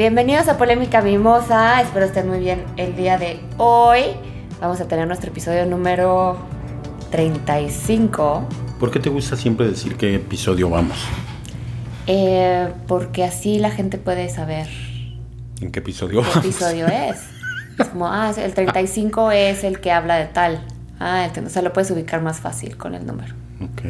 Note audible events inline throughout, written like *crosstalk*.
Bienvenidos a Polémica Mimosa. Espero estén muy bien el día de hoy. Vamos a tener nuestro episodio número 35. ¿Por qué te gusta siempre decir qué episodio vamos? eh, porque así la gente puede saber ¿En qué episodio qué vamos? episodio es. Es como, ah, el 35 es el que habla de tal. Ah, entiendo. O sea, lo puedes ubicar más fácil con el número. Ok.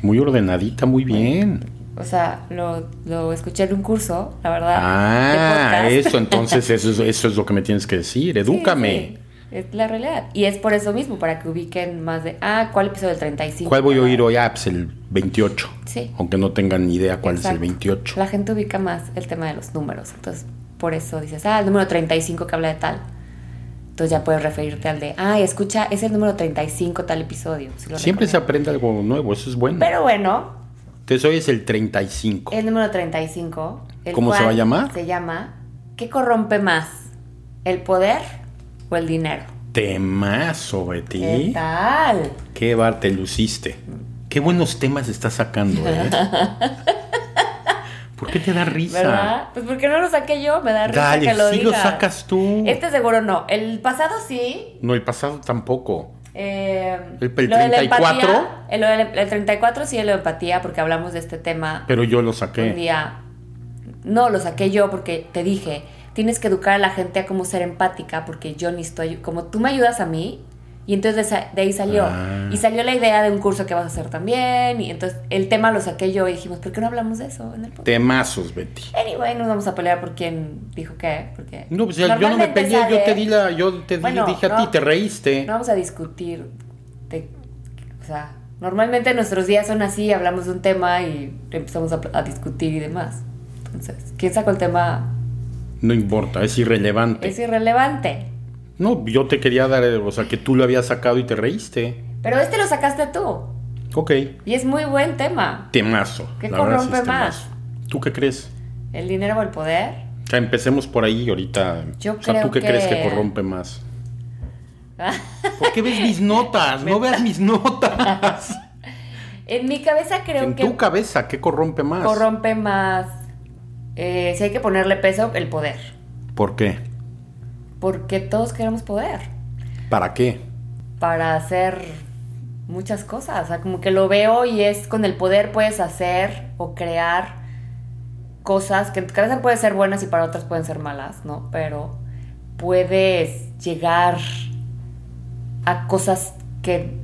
Muy ordenadita, muy bien. O sea, lo, lo escuché en un curso, la verdad. Ah, eso, entonces *laughs* eso es, eso es lo que me tienes que decir. Edúcame. Sí, sí, es la realidad. Y es por eso mismo, para que ubiquen más de, ah, ¿cuál episodio del 35? ¿Cuál voy a oír hoy? Ah, pues el 28. Sí. Aunque no tengan ni idea cuál es Exacto. el 28. La gente ubica más el tema de los números. Entonces, por eso dices, ah, el número 35 que habla de tal. Entonces ya puedes referirte al de, ah, escucha, es el número 35 tal episodio. si Siempre se recuerdas. aprende algo nuevo, eso es bueno. Pero bueno, Entonces hoy es el 35. el número 35. el ¿Cómo se va a llamar? Se llama, ¿qué corrompe más? ¿El poder o el dinero? Temazo, Betty. ¿Qué tal? Qué bar te luciste. Qué buenos temas estás sacando, ¿eh? *laughs* ¿Por qué te da risa? ¿Verdad? Pues porque no lo saqué yo, me da risa Dale, que lo sí lo digas. sacas tú. Este seguro no. El pasado sí. No, el pasado tampoco. Eh, ¿El- el lo de la 34? empatía, el, lo del- el 34 sí, el de empatía, porque hablamos de este tema Pero yo lo un saqué. día. No, lo saqué yo porque te dije, tienes que educar a la gente a cómo ser empática, porque yo ni estoy, como tú me ayudas a mí, y entonces de, ahí salió. Ah. Y salió la idea de un curso que vas a hacer también, y entonces el tema lo saqué yo y dijimos, ¿por qué no hablamos de eso en el podcast? Temazos, Betty. Anyway, nos vamos a pelear por quién dijo qué, porque... No, pues yo no me peleé, yo te di la, yo te di- Bueno, dije a ti, te reíste. No vamos a discutir. de- o sea, normalmente nuestros días son así, hablamos de un tema y empezamos a, a discutir y demás. Entonces, ¿quién sacó el tema? No importa, es irrelevante. Es irrelevante. No, yo te quería dar, o sea, que tú lo habías sacado y te reíste. Pero este lo sacaste tú. Ok. Y es muy buen tema. Temazo. ¿Qué la verdad sí corrompe temazo. ¿Tú qué crees? El dinero o el poder. O sea, empecemos por ahí ahorita. Yo o sea, creo ¿tú qué que- crees que corrompe más? *laughs* ¿Por qué ves mis notas? No veas mis notas. *laughs* en mi cabeza creo en que tu cabeza, ¿qué corrompe más? corrompe más. eh, si hay que ponerle peso, el poder. ¿Por qué? Porque todos queremos poder. ¿Para qué? para hacer muchas cosas. O sea, como que lo veo y es con el poder puedes hacer o crear cosas que en tu cabeza pueden ser buenas y para otras pueden ser malas, ¿no? Pero puedes llegar a cosas que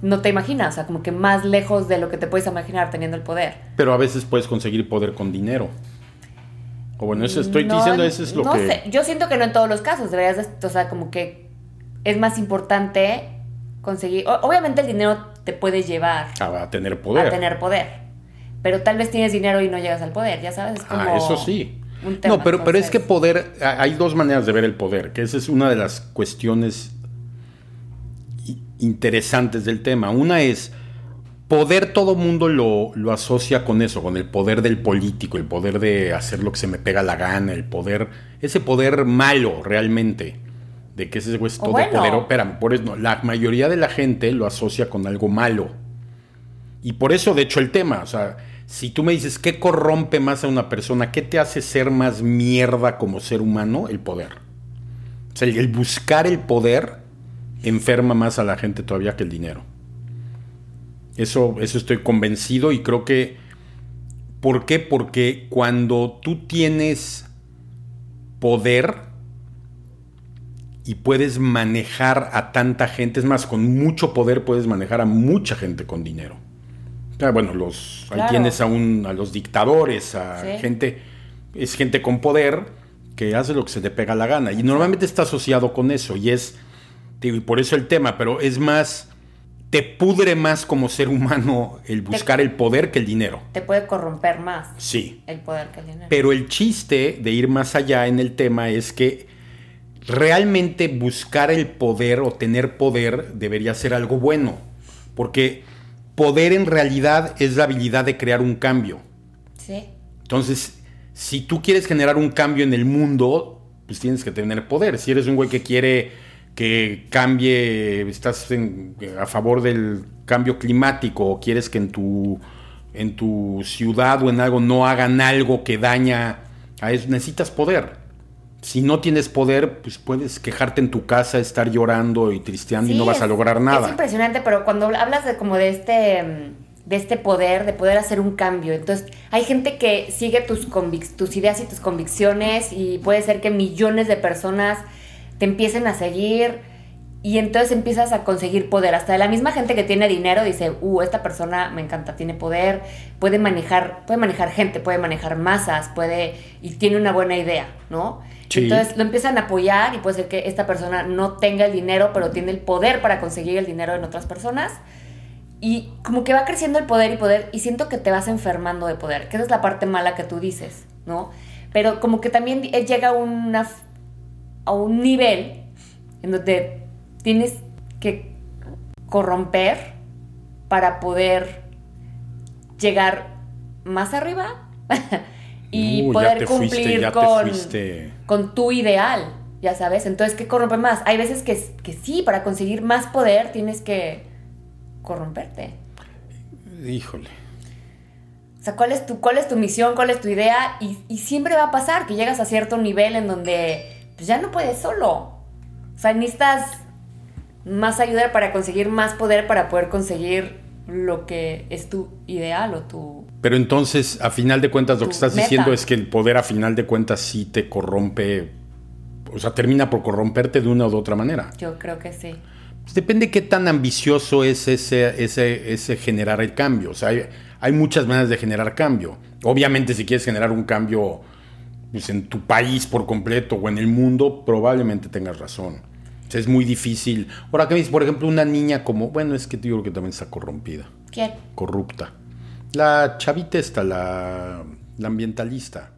no te imaginas, o sea, como que más lejos de lo que te puedes imaginar teniendo el poder. Pero a veces puedes conseguir poder con dinero. O bueno, eso estoy No, diciendo, eso es lo no que... sé. Yo siento que no en todos los casos, deberías, de- o sea, como que es más importante conseguir, obviamente el dinero te puede llevar A, a tener poder. a tener poder, pero tal vez tienes dinero y no llegas al poder, ya sabes, es como Ah, eso sí. un tema, no, pero, pero es que poder, hay dos maneras de ver el poder, que esa es una de las cuestiones interesantes del tema. Una es, poder todo mundo lo, lo asocia con eso, con el poder del político, el poder de hacer lo que se me pega la gana, el poder, ese poder malo realmente, de que ese es todo bueno. poder. Espera, por eso, no, la mayoría de la gente lo asocia con algo malo. Y por eso, de hecho, el tema, o sea, si tú me dices, ¿qué corrompe más a una persona? ¿Qué te hace ser más mierda como ser humano? El poder. O sea, el, el buscar el poder enferma más a la gente todavía que el dinero. Eso, eso estoy convencido y creo que... ¿Por qué? Porque cuando tú tienes poder y puedes manejar a tanta gente, es más, con mucho poder puedes manejar a mucha gente con dinero. Ah, bueno, los, ahí tienes a, un, a los dictadores, a Sí. gente, es gente con poder que hace lo que se le pega la gana. Y normalmente está asociado con eso, y es, digo, y por eso el tema, pero es más, te pudre más como ser humano el buscar el poder que el dinero. te puede corromper más Sí. el poder que el dinero. Pero el chiste de ir más allá en el tema es que realmente buscar el poder o tener poder debería ser algo bueno. Porque poder en realidad es la habilidad de crear un cambio. sí. Entonces, si tú quieres generar un cambio en el mundo, pues tienes que tener poder. Si eres un güey que quiere que cambie, estás a favor del cambio climático o quieres que en tu, en tu ciudad o en algo no hagan algo que daña a eso, necesitas poder. Si no tienes poder, pues puedes quejarte en tu casa, estar llorando y tristeando y no vas a lograr nada. Es impresionante, pero cuando hablas de como de este de este poder, de poder hacer un cambio. Entonces, hay gente que sigue tus, tus ideas y tus convicciones y puede ser que millones de personas te empiecen a seguir y entonces empiezas a conseguir poder. Hasta de la misma gente que tiene dinero dice, uh, esta persona me encanta, tiene poder, puede manejar, puede manejar gente, puede manejar masas, puede, y tiene una buena idea, ¿no? Entonces lo empiezan a apoyar y puede ser que esta persona no tenga el dinero, pero tiene el poder para conseguir el dinero en otras personas. Y como que va creciendo el poder y poder, y siento que te vas enfermando de poder, que esa es la parte mala que tú dices, ¿no? Pero como que también llega una a un nivel en donde tienes que corromper para poder llegar más arriba *laughs* y poder cumplir con, con tu ideal, ya sabes. Entonces, ¿qué corrompe más? Hay veces que, que sí, para conseguir más poder tienes que corromperte. Híjole. O sea, ¿cuál es tu, cuál es tu misión? ¿Cuál es tu idea? Y, y siempre va a pasar que llegas a cierto nivel en donde pues ya no puedes solo. O sea, necesitas más ayuda para conseguir más poder para poder conseguir lo que es tu ideal o tu... Pero entonces, a final de cuentas, lo que estás diciendo es que el poder a final de cuentas sí te corrompe, o sea, termina por corromperte de una u otra manera. Yo creo que sí. Pues depende qué tan ambicioso es ese, ese, ese generar el cambio. O sea, hay, hay muchas maneras de generar cambio. Obviamente, si quieres generar un cambio pues, en tu país por completo o en el mundo, probablemente tengas razón. es muy difícil. Ahora que me dices, por ejemplo, una niña como, bueno, es que te digo que también está corrompida. ¿Quién? Corrupta. La chavita esta, la, ambientalista.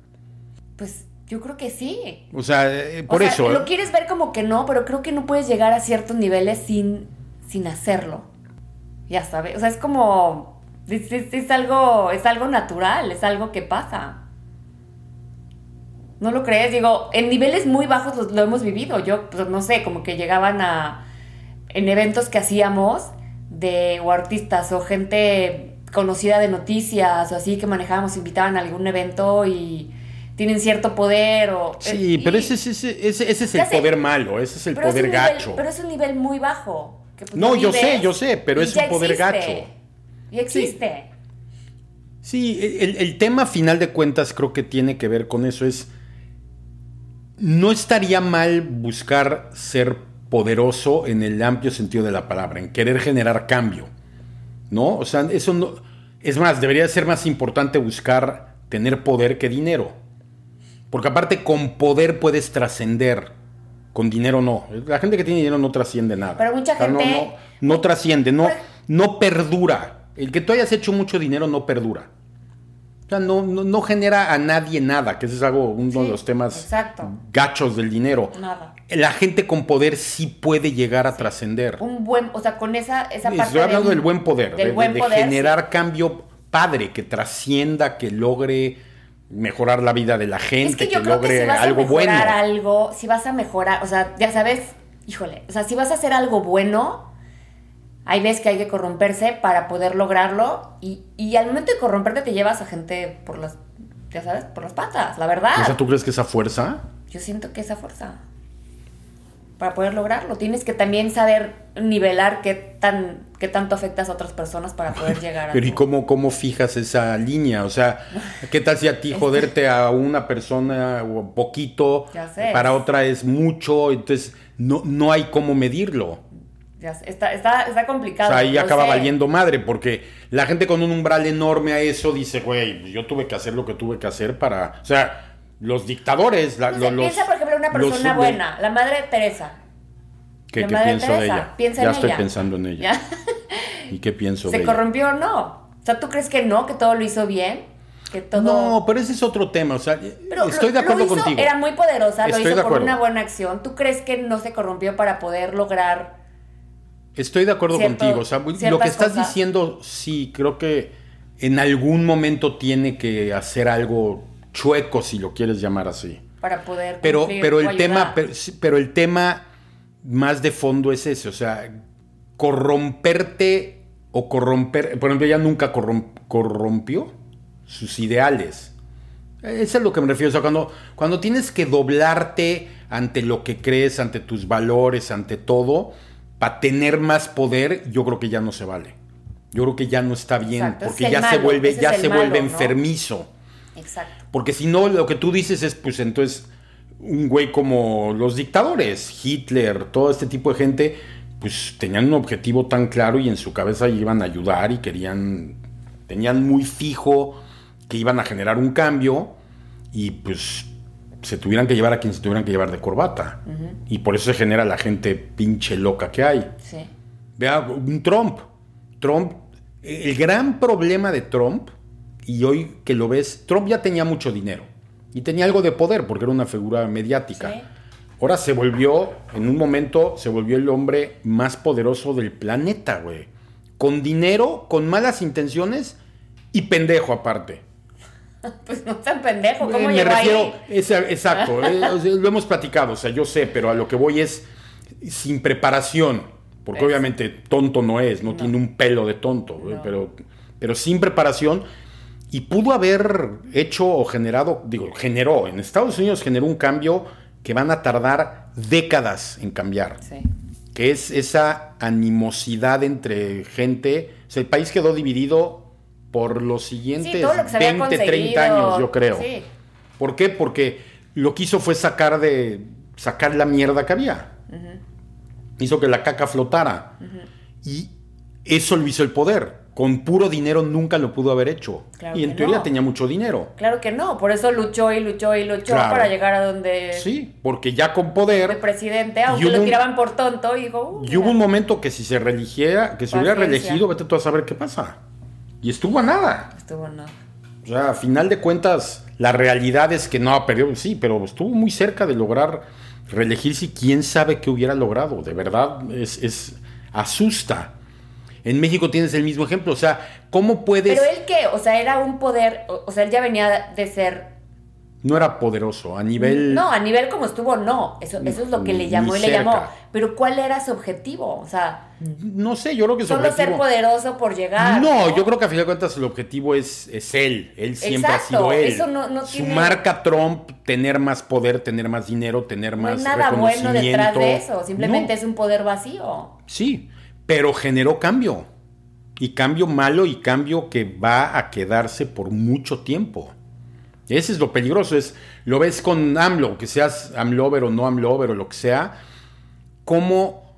Pues yo creo que sí. O sea, eh, por eso. Lo quieres ver como que no, pero creo que no puedes llegar a ciertos niveles sin, sin hacerlo. Ya sabes. O sea, es como. es, algo, es algo natural, es algo que pasa. ¿No lo crees? Digo, en niveles muy bajos lo, hemos vivido. Yo, pues no sé, como que llegaban a. en eventos que hacíamos de o artistas o gente conocida de noticias o así que manejábamos, invitaban a algún evento y tienen cierto poder o... Sí, pero ese, ese, ese, es el poder malo, ese es el poder gacho. pero es un nivel muy bajo. Pues, no, yo sé, yo sé, pero es un poder gacho. Y existe. Sí, el, el, tema final de cuentas creo que tiene que ver con eso, es no estaría mal buscar ser poderoso en el amplio sentido de la palabra, en querer generar cambio. ¿No? O sea, eso no. Es más, debería ser más importante buscar tener poder que dinero. Porque aparte, con poder puedes trascender. Con dinero no. La gente que tiene dinero no trasciende nada. Pero mucha gente. no, trasciende, no, no perdura. El que tú hayas hecho mucho dinero no perdura. O sea, no, no, genera a nadie nada, que ese es algo, uno de los temas gachos del dinero. Nada. La gente con poder sí puede llegar a trascender. Un buen, o sea, con esa, esa parte. Estoy hablando del, buen poder, de, generar cambio padre, que trascienda, que logre mejorar la vida de la gente, que, logre si algo bueno. algo, si vas a mejorar, o sea, ya sabes, híjole, o sea, si vas a hacer algo bueno, hay veces que hay que corromperse para poder lograrlo y, y, al momento de corromperte te llevas a gente por las, ya sabes, por las patas, la verdad. O sea, ¿tú crees que esa fuerza? Yo siento que esa fuerza. Para poder lograrlo, tienes que también saber nivelar qué, tan, qué tanto afectas a otras personas para poder *laughs* llegar a... Pero ¿y cómo, cómo fijas esa línea? O sea, *laughs* ¿qué tal si a ti joderte a una persona o poquito, para otra es mucho, entonces no, no hay cómo medirlo? Está, está, está complicado. O sea, ahí acaba valiendo madre, porque la gente con un umbral enorme a eso dice, güey, yo tuve que hacer lo que tuve que hacer para. O sea, los dictadores. La, los, piensa, por ejemplo, una persona buena, la madre Teresa. ¿Qué, ¿qué pienso de ella? ya estoy pensando en ella. *laughs* ¿Y qué pienso de ella? ¿Se corrompió o no? O sea, ¿tú crees que no, que todo lo hizo bien? Que todo... No, pero ese es otro tema. O sea, estoy de acuerdo contigo. Era muy poderosa, lo hizo por una buena acción. ¿Tú crees que no se corrompió para poder lograr Estoy de acuerdo contigo. O sea, lo que estás diciendo, sí, creo que en algún momento tiene que hacer algo chueco, si lo quieres llamar así. Para poder. Pero, pero el tema, pero, pero el tema más de fondo es ese, o sea, corromperte o corromper, por ejemplo, ella nunca corrom- corrompió sus ideales. Eso es lo que me refiero, o sea, cuando, cuando tienes que doblarte ante lo que crees, ante tus valores, ante todo, para tener más poder, yo creo que ya no se vale. Yo creo que ya no está bien, Exacto, porque es ya se vuelve, ya se vuelve enfermizo. Exacto. Porque si no, lo que tú dices es, pues entonces, un güey como los dictadores, Hitler, todo este tipo de gente, pues tenían un objetivo tan claro y en su cabeza iban a ayudar y querían, tenían muy fijo que iban a generar un cambio y pues se tuvieran que llevar a quien se tuvieran que llevar de corbata. Y por eso se genera la gente pinche loca que hay. Sí. Vea, un Trump. Trump, el gran problema de Trump, y hoy que lo ves, Trump ya tenía mucho dinero y tenía algo de poder porque era una figura mediática. Sí. Ahora se volvió, en un momento, se volvió el hombre más poderoso del planeta, güey. Con dinero, con malas intenciones y pendejo aparte. *laughs* Pues no sean pendejo, ¿cómo Eh, me refiero, ahí? exacto, *laughs* eh, lo hemos platicado, o sea, yo sé, pero a lo que voy es sin preparación, porque Es. obviamente tonto no es, no, No. tiene un pelo de tonto, No. pero, pero sin preparación y pudo haber hecho o generado, digo, generó, en Estados Unidos generó un cambio que van a tardar décadas en cambiar Sí. que es esa animosidad entre gente. O sea, el país quedó dividido por los siguientes Sí, todo lo que se había 20, 30 conseguido. años, yo creo. Sí. ¿Por qué? Porque lo que hizo fue sacar de sacar la mierda que había. Hizo que la caca flotara. Y eso lo hizo el poder. Con puro dinero nunca lo pudo haber hecho. Claro y en teoría no. tenía mucho dinero. Claro que no, por eso luchó y luchó y luchó Claro. para llegar a donde Sí, porque ya con el poder. presidente, aunque lo tiraban por tonto, dijo, "Uh, Y hubo mira". un momento que si se religiera, que se hubiera Paciencia. reelegido, vete tú a saber qué pasa. Y estuvo a nada. Estuvo no. O sea, a final de cuentas, la realidad es que no ha perdido, sí, pero estuvo muy cerca de lograr reelegirse y quién sabe qué hubiera logrado. De verdad, es, es asusta. En México tienes el mismo ejemplo. O sea, ¿cómo puedes...? Pero él qué, o sea, era un poder, o, o sea, él ya venía de ser No era poderoso a nivel... No, a nivel como estuvo, no. Eso, eso es lo que le llamó y le llamó. Pero ¿cuál era su objetivo? O sea, No sé, yo creo que su solo ser poderoso por llegar. No, yo creo que a final de cuentas el objetivo es, es él. Él siempre Exacto, ha sido él. eso no- no Su marca Trump, tener más poder, tener más dinero, tener No más hay nada bueno detrás de reconocimiento. eso. Simplemente No, es un poder vacío. Sí, pero generó cambio. Y cambio malo y cambio que va a quedarse por mucho tiempo. Ese es lo peligroso. Es, lo ves con AMLO, que seas AMLover o no AMLover o lo que sea. ¿Cómo,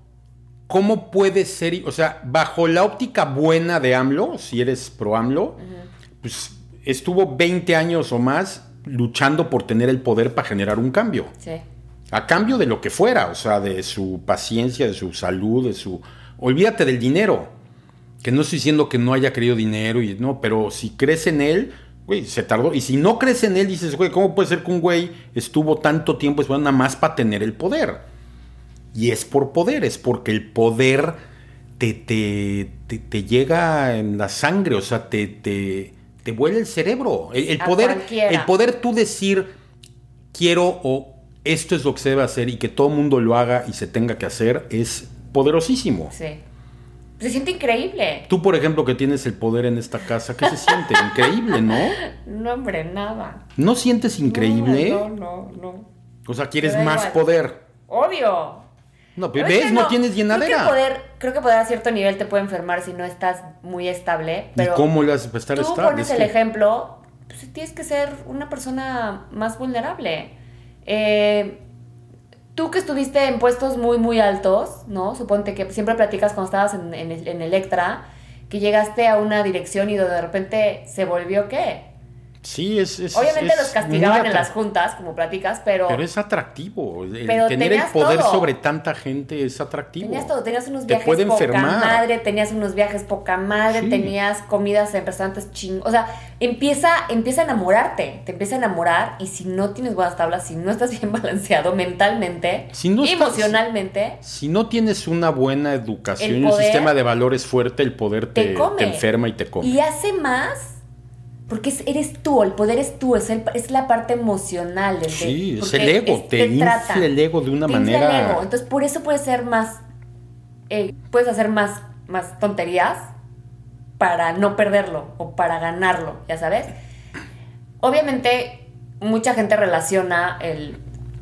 cómo puede ser? O sea, bajo la óptica buena de AMLO, si eres pro AMLO, pues estuvo 20 años o más luchando por tener el poder para generar un cambio. Sí. A cambio de lo que fuera, o sea, de su paciencia, de su salud, de su... Olvídate del dinero. Que no estoy diciendo que no haya querido dinero, y no, pero si crees en él, güey, se tardó. Y si no crees en él, dices, güey, ¿cómo puede ser que un güey estuvo tanto tiempo esperando nada más para tener el poder? Y es por poder, es porque el poder te, te, te, te llega en la sangre, o sea, te, te, te vuela el cerebro. El, poder, cualquiera. el poder tú decir, quiero o esto es lo que se debe hacer y que todo el mundo lo haga y se tenga que hacer, es poderosísimo. Sí. Se siente increíble. Tú, por ejemplo, que tienes el poder en esta casa, ¿qué se siente? *laughs* Increíble, ¿no? No, hombre, nada. ¿No sientes increíble? No, no, no. O sea, quieres más igual. poder. Obvio. No, pero Pero es ves, no, tienes Creo llenadera. que, poder, creo que poder a cierto nivel te puede enfermar si no estás muy estable. Pero ¿Y cómo le haces para estar tú estable? pones Es el que- ejemplo, pues tienes que ser una persona más vulnerable. Eh, tú que estuviste en puestos muy, muy altos, ¿no? Suponte que siempre platicas cuando estabas en, en, en Electra, que llegaste a una dirección y de repente se volvió qué. Sí, es. es- Obviamente es los castigaban en las juntas, como platicas, pero, Pero es atractivo. El Pero tener el poder todo. sobre tanta gente es atractivo. tenías todo, tenías unos viajes poca enfermar. madre, tenías unos viajes poca madre, Sí. tenías comidas en restaurantes ching, o sea, empieza, empieza a enamorarte, te empieza a enamorar y si no tienes buenas tablas, si no estás *laughs* bien balanceado mentalmente, Si no estás- emocionalmente, Si no tienes una buena educación y un sistema de valores fuerte, el poder te, te come. te enferma y te come. Y hace más Porque es- eres tú, el poder es tú, es, el- es la parte emocional. el de- Sí, es el ego, es- te infla trata. el ego de una Te infla el manera- ego. Entonces, por eso puedes ser más. eh, puedes hacer más, más tonterías para no perderlo o para ganarlo, ya sabes. Obviamente, mucha gente relaciona el,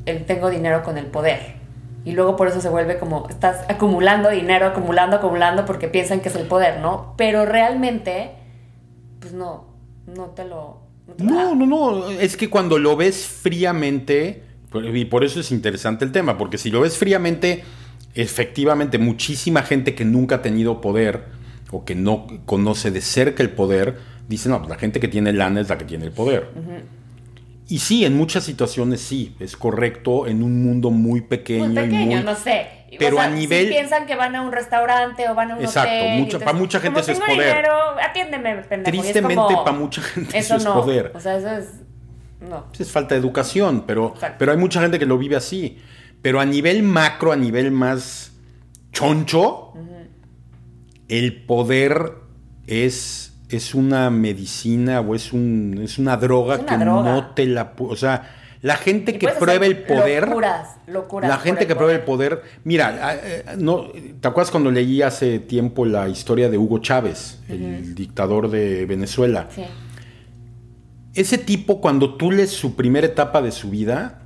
el tengo dinero con el poder. Y luego por eso se vuelve como, estás acumulando dinero, acumulando, acumulando, porque piensan que es el poder, ¿no? Pero realmente, pues no, no te lo... no te. No, no, no. Es que cuando lo ves fríamente, y por eso es interesante el tema, porque si lo ves fríamente, efectivamente, muchísima gente que nunca ha tenido poder o que no conoce de cerca el poder, dice, no, pues la gente que tiene lana es la que tiene el poder. Y sí, en muchas situaciones sí, es correcto, en un mundo muy pequeño. muy y pequeño, muy- no sé. Pero O sea, a nivel- Si piensan que van a un restaurante o van a un Exacto, hotel. para mucha gente eso es poder. dinero, atiéndeme, pendejo. Tristemente, como, para mucha gente eso eso es no, poder. O sea, eso es... No. Es falta de educación, pero, Exacto. pero hay mucha gente que lo vive así. Pero a nivel macro, a nivel más choncho, el poder es, es una medicina o es, un, es una droga Es una que droga. no te la... O sea, la gente Y que prueba el poder... Locuras, locuras. La gente que prueba el poder. poder. Mira, ah, eh, no, ¿te acuerdas cuando leí hace tiempo la historia de Hugo Chávez, el dictador de Venezuela? Sí. Ese tipo, cuando tú lees su primera etapa de su vida,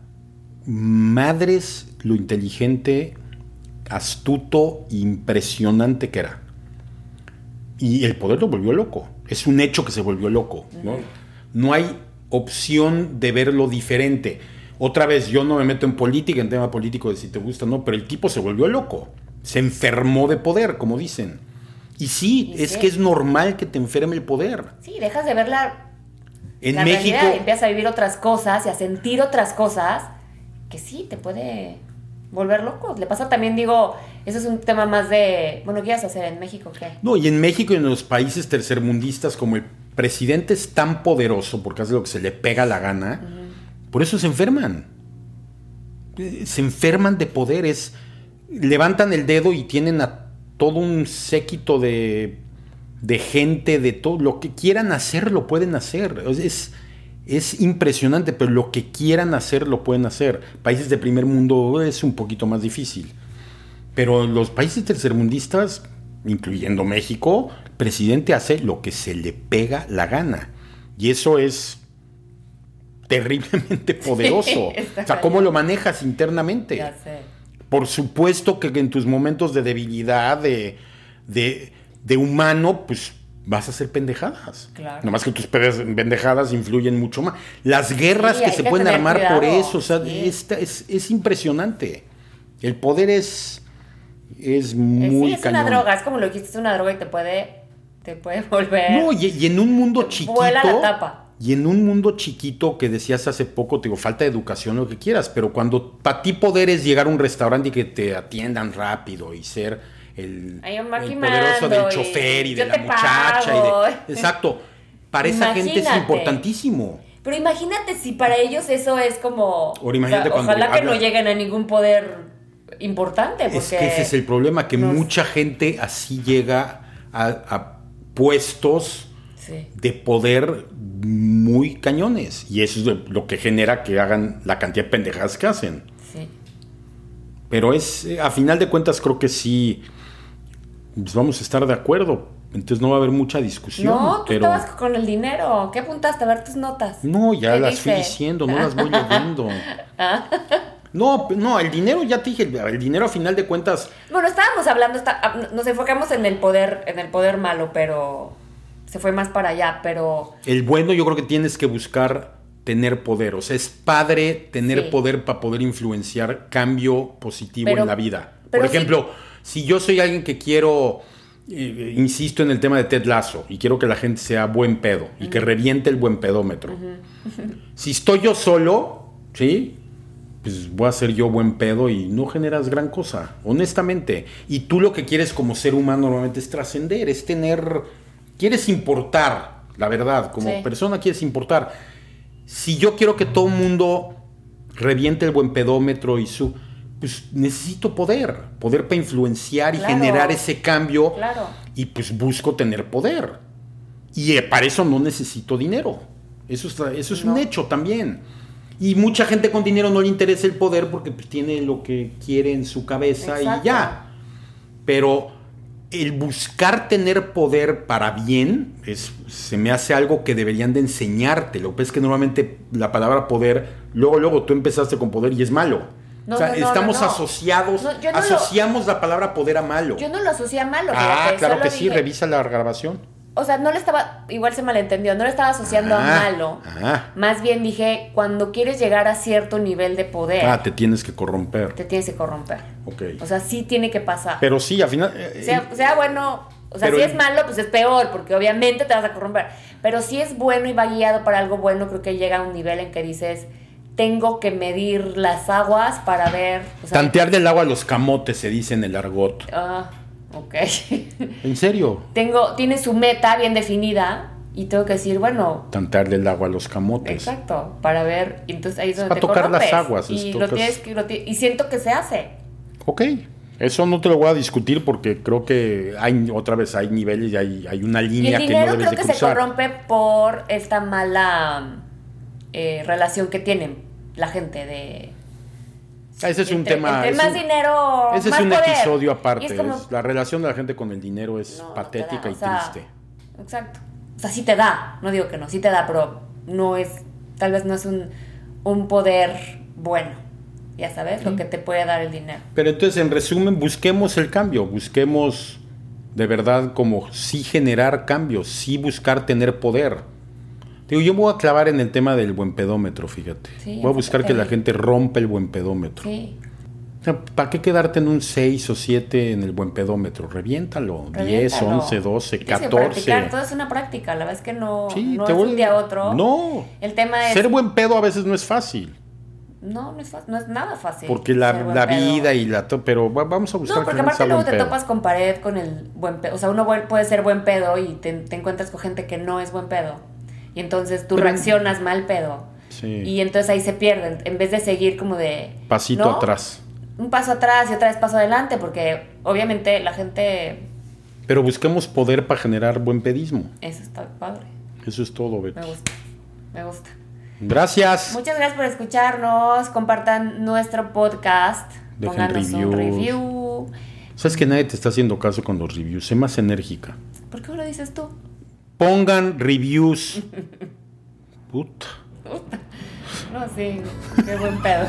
madres lo inteligente, astuto, impresionante que era. Y el poder lo volvió loco. Es un hecho que se volvió loco. ¿no? no hay opción de verlo diferente. Otra vez, yo no me meto en política, en tema político de si te gusta o no, pero el tipo se volvió loco. Se enfermó de poder, como dicen. Y sí, Y es sí. que es normal que te enferme el poder. Sí, dejas de ver la, En la México, realidad empiezas a vivir otras cosas y a sentir otras cosas que sí, te puede volver loco. Le pasa también, digo, eso es un tema más de, bueno, ¿qué ibas a hacer en México? ¿Qué? No, y en México y en los países tercermundistas, como el presidente es tan poderoso porque hace lo que se le pega la gana, por eso se enferman. Se enferman de poderes. Levantan el dedo y tienen a todo un séquito de, de gente, de todo. Lo que quieran hacer, lo pueden hacer. Es, es impresionante, pero lo que quieran hacer, lo pueden hacer. Países de primer mundo es un poquito más difícil. Pero los países tercermundistas, incluyendo México, presidente hace lo que se le pega la gana. Y eso es terriblemente poderoso. *laughs* o sea, ¿cómo lo manejas internamente? Ya sé. Por supuesto que en tus momentos de debilidad, de, de, de humano, pues vas a hacer pendejadas. Claro. Nomás que tus pendejadas influyen mucho más. Las guerras Sí, que se que pueden armar por eso, o sea, sí. esta- es, es impresionante. El poder es, es muy sí, es una droga, es como lo dijiste, es una droga y te puede, te puede *laughs* volver. No, y, y en un mundo chiquito. Vuela la tapa. Y en un mundo chiquito que decías hace poco, te digo, falta de educación, lo que quieras, pero cuando para ti poder es llegar a un restaurante y que te atiendan rápido y ser el, el poderoso del chofer y de la muchacha. pago. Y de, *laughs* exacto. Para esa gente es Imagínate. importantísimo. Pero imagínate si para ellos eso es como. Imagínate o sea, cuando Ojalá que no lleguen a ningún poder importante. Porque Es que ese es el problema, que mucha gente así llega a, a puestos Sí. de poder muy cañones. Y eso es lo- que genera que hagan la cantidad de pendejadas que hacen. Sí. Pero es, eh, a final de cuentas, creo que sí pues vamos a estar de acuerdo. Entonces no va a haber mucha discusión. No, tú pero estabas con el dinero. ¿Qué apuntaste? A ver tus notas. no, ya ¿Qué las fui diciendo, no las voy leyendo. *laughs* No, no, el dinero ya te dije, el, dinero a final de cuentas, Bueno, estábamos hablando, está- ah, nos enfocamos en el poder, en el poder malo, pero se fue más para allá, pero el bueno yo creo que tienes que buscar tener poder. O sea, es padre tener Sí. poder para poder influenciar cambio positivo Pero- en la vida. Por ejemplo, si yo soy alguien que quiero, eh, insisto en el tema de Ted Lasso, y quiero que la gente sea buen pedo y que reviente el buen pedómetro. Si estoy yo solo, ¿sí? Pues voy a ser yo buen pedo y no generas gran cosa, honestamente. Y tú lo que quieres como ser humano normalmente es trascender, es tener, quieres importar, la verdad, como Sí. persona quieres importar. Si yo quiero que todo el mundo reviente el buen pedómetro y su, pues necesito poder, poder para influenciar y Claro. generar ese cambio claro. y pues busco tener poder. Y eh, para eso no necesito dinero. Eso, está- eso es un hecho también. Y mucha gente con dinero no le interesa el poder porque pues, tiene lo que quiere en su cabeza Exacto. y ya. Pero el buscar tener poder para bien es, se me hace algo que deberían de enseñarte. Lo que es que normalmente la palabra poder, luego, luego tú empezaste con poder y es malo. No, o sea, no, no, estamos asociados, lo- asociamos la palabra poder a malo. Yo no lo asocié a malo. ah, claro que sí, dije- revisa la grabación. O sea, no le estaba, igual se malentendió, no le estaba asociando a malo. Más bien dije, cuando quieres llegar a cierto nivel de poder, Ah, te tienes que corromper. te tienes que corromper. Ok. O sea, sí tiene que pasar. Pero sí, al final. eh, sea, sea bueno, o sea, si es malo, pues es peor, porque obviamente te vas a corromper. Pero si es bueno y va guiado para algo bueno, creo que llega a un nivel en que dices, tengo que medir las aguas para ver. O sea, tantear del agua a los camotes, se dice en el argot. Ah, ok. *laughs* ¿En serio? tengo, tiene su meta bien definida y tengo que decir, bueno, Tantear del agua a los camotes. Exacto, para ver, y entonces ahí es donde para te tocar las aguas, y tocas- lo tienes que, lo ti- y siento que se hace. Ok. Eso no te lo voy a discutir porque creo que hay otra vez hay niveles y hay, hay una Y línea el que no dinero debes creo de que se corrompe por esta mala eh, relación que tienen la gente de Ese es un entre- tema. entre es más un- dinero, Ese más es un poder. episodio aparte. es como- es- la relación de la gente con el dinero es no, no te patética da, y o sea, triste. Exacto. O sea, sí te da, no digo que no, sí te da, pero no es, tal vez no es un, un poder bueno. Ya sabes, lo que te puede dar el dinero. Pero entonces, en resumen, busquemos el cambio, busquemos de verdad como sí generar cambios, sí buscar tener poder. Digo, yo voy a clavar en el tema del buen pedómetro, fíjate. Sí, voy a buscar que la gente rompa el buen pedómetro. Sí. O sea, ¿Para qué quedarte en un 6 o 7 en el buen pedómetro? Reviéntalo. 10, Reviéntalo. 11, 12, Tienes que 14. practicar, todo es una práctica, la verdad es que no, Sí, no te es un día a otro. No. El tema es... Ser buen pedo a veces no es fácil. No, no es, fa- no es nada fácil. Porque la, vida y la... Pero va- vamos a buscar No, porque que aparte luego te pedo. topas con pared con el buen pedo. O sea, uno puede ser buen pedo y te, te encuentras con gente que no es buen pedo. Y entonces tú reaccionas mal pedo. Sí. Y entonces ahí se pierden. En vez de seguir como de... Pasito ¿no? atrás. Un paso atrás y otra vez paso adelante. Porque obviamente la gente... Pero busquemos poder para generar buen pedismo. Eso está padre. Eso es todo, Betty. Me gusta. Me gusta. Gracias. Muchas gracias por escucharnos. Compartan nuestro podcast. Dejen Pónganos un reviews. review. Sabes que nadie te está haciendo caso con los reviews. Sé más enérgica. ¿Por qué me lo dices tú? Pongan reviews. Puta. No, sí, qué buen pedo.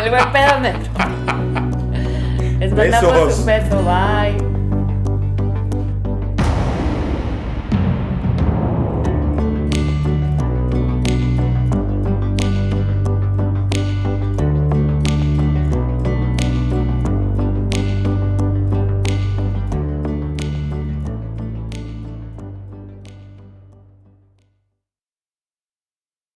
El buen pedo metro. Les *laughs* mandamos un beso, bye.